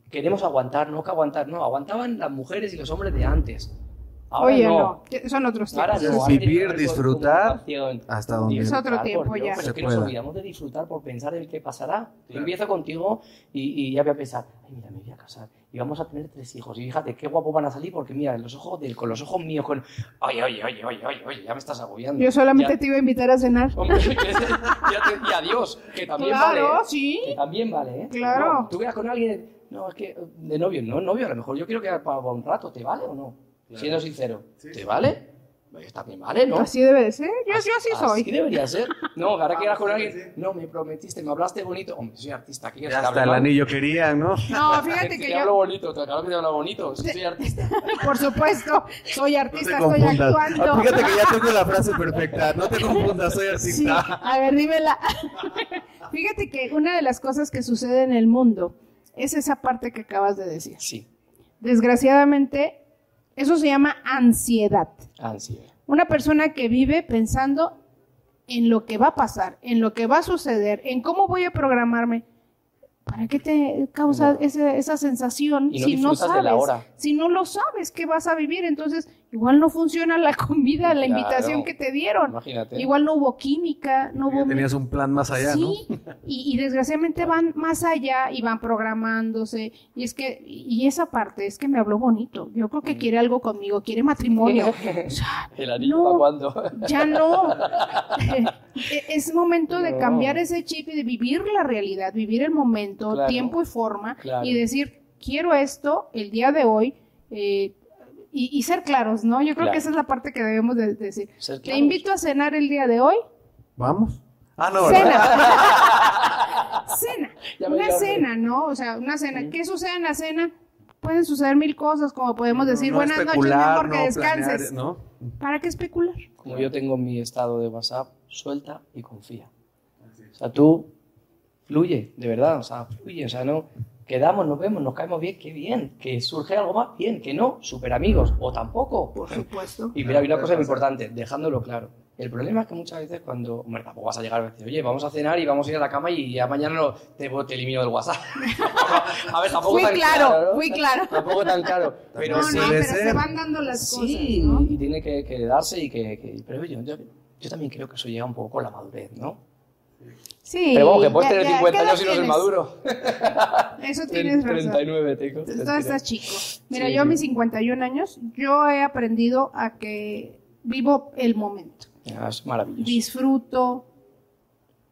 queremos aguantar, no que aguantar, no, aguantaban las mujeres y los hombres de antes. Ahora Oye, no. no. Son otros Ahora tiempos. no, ahora Vivir, disfrutar, hasta donde- Es otro tiempo ya. Pero es que nos olvidamos de disfrutar por pensar en qué pasará. Yo empiezo contigo y, y ya voy a pensar, ay, mira, me voy a casar y vamos a tener tres hijos. Y fíjate qué guapo van a salir porque mira, los ojos de, con los ojos míos, con, oye, oye, oye, oye, oye, oye, ya me estás agobiando. Yo solamente Ya- te iba a invitar a cenar. Hombre, ya te- y adiós, que también Claro, vale. ¿eh? sí. Que también vale, ¿eh? Claro. No, tú quedas con alguien, no, es que de novio, no, novio, a lo mejor yo quiero quedar para un rato, ¿te vale o no? Siendo sincero, ¿te vale? Pues también vale, ¿no? Así debe de ser. Yo, yo así soy. Así debería ser. No, ahora quedas con alguien, no, me prometiste, me hablaste bonito. Hombre, soy artista, aquí Ya hasta el anillo querían, ¿no? No, fíjate te, que te hablo yo, bonito, te claro que te hablo bonito, sí, soy artista. por supuesto, soy No te artista, estoy confundas. actuando. Ah, Fíjate que ya tengo la frase perfecta. No te confundas, soy Sí, artista. a ver, dímela. Fíjate que una de las cosas que sucede en el mundo es esa parte que acabas de decir. Sí, Desgraciadamente, eso se llama ansiedad. ansiedad. Una persona que vive pensando en lo que va a pasar, en lo que va a suceder, en cómo voy a programarme. ¿Para qué te causa No. esa, esa sensación no si no sabes? Si no lo sabes qué vas a vivir, entonces igual no funciona la comida, la Claro. invitación que te dieron. Imagínate. Igual no hubo química, no hubo Tenías un plan más allá, ¿no? Sí, y, y desgraciadamente van más allá y van programándose. Y es que, y esa parte es que me habló bonito. Yo creo que quiere algo conmigo, quiere matrimonio. O sea, ¿El anillo No. cuándo? ya no. Es momento de cambiar ese chip y de vivir la realidad, vivir el momento, Claro. tiempo y forma, Claro. y decir, quiero esto el día de hoy. eh, y, y ser claros, ¿no? Yo creo Claro. que esa es la parte que debemos de decir. Ser Te invito a cenar el día de hoy. Vamos. Ah, no, ¿verdad? Cena. cena. Ya una cena, ¿no? O sea, una cena. ¿Qué sucede en la cena? Pueden suceder mil cosas, como podemos decir, No buenas noches, mi especular, amor, que no descanses. planear, ¿no? ¿Para qué especular? Como yo tengo mi estado de WhatsApp, suelta y confía. O sea, tú fluye, de verdad, o sea, fluye, o sea, no quedamos, nos vemos, nos caemos bien, qué bien, que surge algo más, bien, que no, super amigos, o tampoco. Por supuesto. Y mira, hay una cosa muy importante, dejándolo claro. El problema es que muchas veces cuando, hombre, tampoco vas a llegar a decir, oye, vamos a cenar y vamos a ir a la cama y ya mañana no, te, te elimino del WhatsApp. a ver, tampoco Fui tan claro, ¿no? fui claro. Tampoco tan claro. Pero no, sí, no, pero se van dando las Sí, cosas, ¿no? y tiene que, que darse y que... que- pero yo, yo, yo también creo que eso llega un poco con la madurez, ¿no? Sí. pero vamos, que puedes ya- tener ya, 50 ¿qué edad años y no ser tienes? maduro. Eso tienes razón. 39 tengo. Todavía estás chico. Mira, Sí, yo a sí. mis 51 años, yo he aprendido a que vivo el momento. Ah, es maravilloso. Disfruto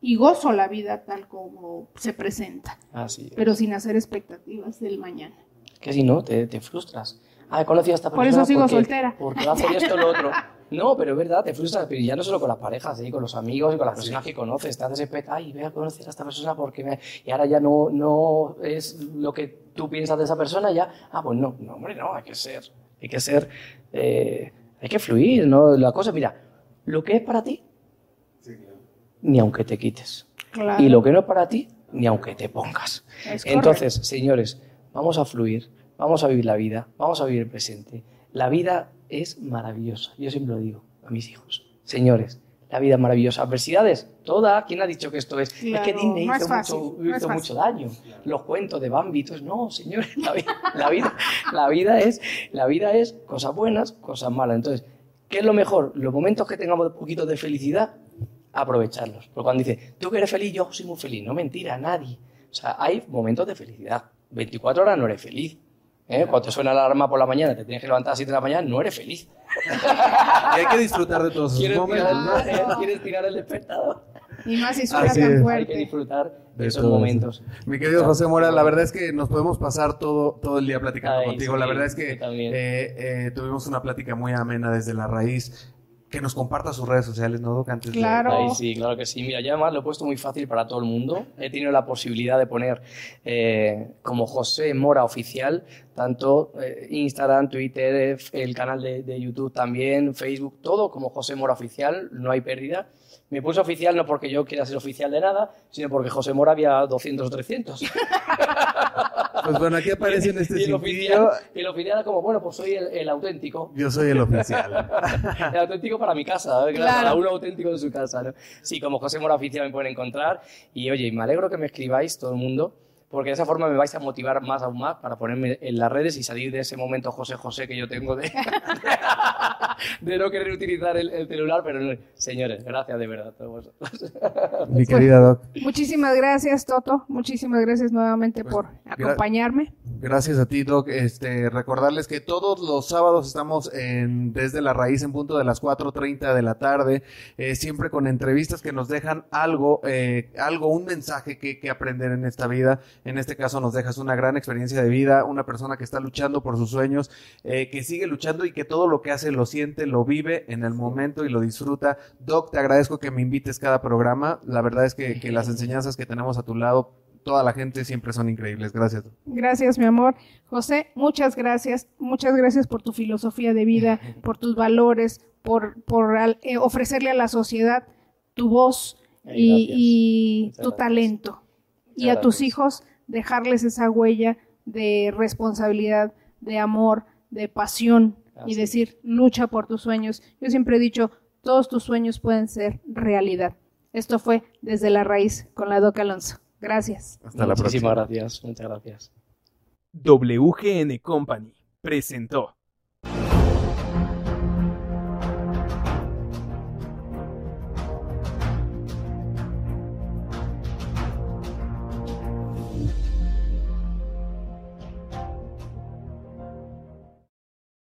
y gozo la vida tal como se presenta, Así es. pero sin hacer expectativas del mañana. que si no, te, te frustras. Ah, he conocido a esta Por persona eso sigo porque, soltera. porque va a hacer esto o lo otro. No, pero es verdad, te frustras, pero ya no solo con las parejas, ¿eh? con los amigos y con las personas que conoces. Te haces ay, voy a conocer a esta persona porque me... Y ahora ya no, no es lo que tú piensas de esa persona, ya, ah, pues no, no, hombre, no, hay que ser, hay que ser, eh, hay que fluir, ¿no? La cosa, mira, lo que es para ti, ni aunque te quites. Claro. Y lo que no es para ti, ni aunque te pongas. Es Entonces, señores, vamos a fluir, vamos a vivir la vida, vamos a vivir el presente. La vida es maravillosa. Yo siempre lo digo a mis hijos. Señores, la vida es maravillosa. Adversidades, toda. ¿Quién ha dicho que esto es? Claro, es que Disney hizo, fácil, mucho, hizo mucho daño. Los cuentos de Bambi, entonces, no, señores, la vida, la vida, la vida es, la vida es cosas buenas, cosas malas. Entonces, ¿qué es lo mejor? Los momentos que tengamos un poquito de felicidad, aprovecharlos. Porque cuando dice, tú que eres feliz, yo soy muy feliz. No mentira, nadie. O sea, hay momentos de felicidad. 24 horas no eres feliz. ¿Eh? Cuando te suena la alarma por la mañana, te tienes que levantar a las 7 de la mañana, no eres feliz. Y hay que disfrutar de todos esos ¿Quieres tirar, momentos. eh, ¿Quieres tirar el despertador? Y más si suena Así tan es. Hay que fuerte. disfrutar de De esos todo momentos. Mi querido José Mora, la verdad es que nos podemos pasar todo, todo el día platicando Ay, contigo. sí, la verdad es que eh, eh, tuvimos una plática muy amena desde la raíz. Que nos comparta sus redes sociales, ¿no, Doc? Antes de- Claro. Ay, sí, claro que sí. Mira, yo además lo he puesto muy fácil para todo el mundo. He tenido la posibilidad de poner eh, como José Mora Oficial, tanto eh, Instagram, Twitter, el canal de, de YouTube también, Facebook, todo como José Mora Oficial, no hay pérdida. Me puse oficial no porque yo quiera ser oficial de nada, sino porque José Mora había 200 o 300. Pues bueno, aquí aparece en este y el oficial, y el oficial como, bueno, pues soy el, el auténtico. Yo soy el oficial. El auténtico para mi casa, ¿eh? Claro. cada uno auténtico de su casa. ¿no? Sí, como José Mora Oficial me pueden encontrar. Y oye, me alegro que me escribáis todo el mundo, porque de esa forma me vais a motivar más aún más para ponerme en las redes y salir de ese momento José José que yo tengo de, de no querer utilizar el, el celular. Pero no, señores, gracias de verdad a todos vosotros. Mi querida Doc. Muchísimas gracias, Toto. Muchísimas gracias nuevamente Pues, por acompañarme. Gracias a ti, Doc. Este, recordarles que todos los sábados estamos en Desde la Raíz en punto de las 4.30 de la tarde, eh, siempre con entrevistas que nos dejan algo, eh, algo, un mensaje que, que aprender en esta vida. En este caso nos dejas una gran experiencia de vida, una persona que está luchando por sus sueños, eh, que sigue luchando y que todo lo que hace lo siente, lo vive en el momento y lo disfruta. Doc, te agradezco que me invites cada programa. La verdad es que, que las enseñanzas que tenemos a tu lado, toda la gente siempre son increíbles. Gracias. Doc. Gracias, mi amor. José, muchas gracias. Muchas gracias por tu filosofía de vida, por tus valores, por, por al- eh, ofrecerle a la sociedad tu voz y, tu gracias. talento. Y a tus hijos dejarles esa huella de responsabilidad, de amor, de pasión y decir, lucha por tus sueños. Yo siempre he dicho, todos tus sueños pueden ser realidad. Esto fue desde la raíz con la Doc Alonso. Gracias. Hasta la próxima. Gracias. Muchas gracias. WGN Company presentó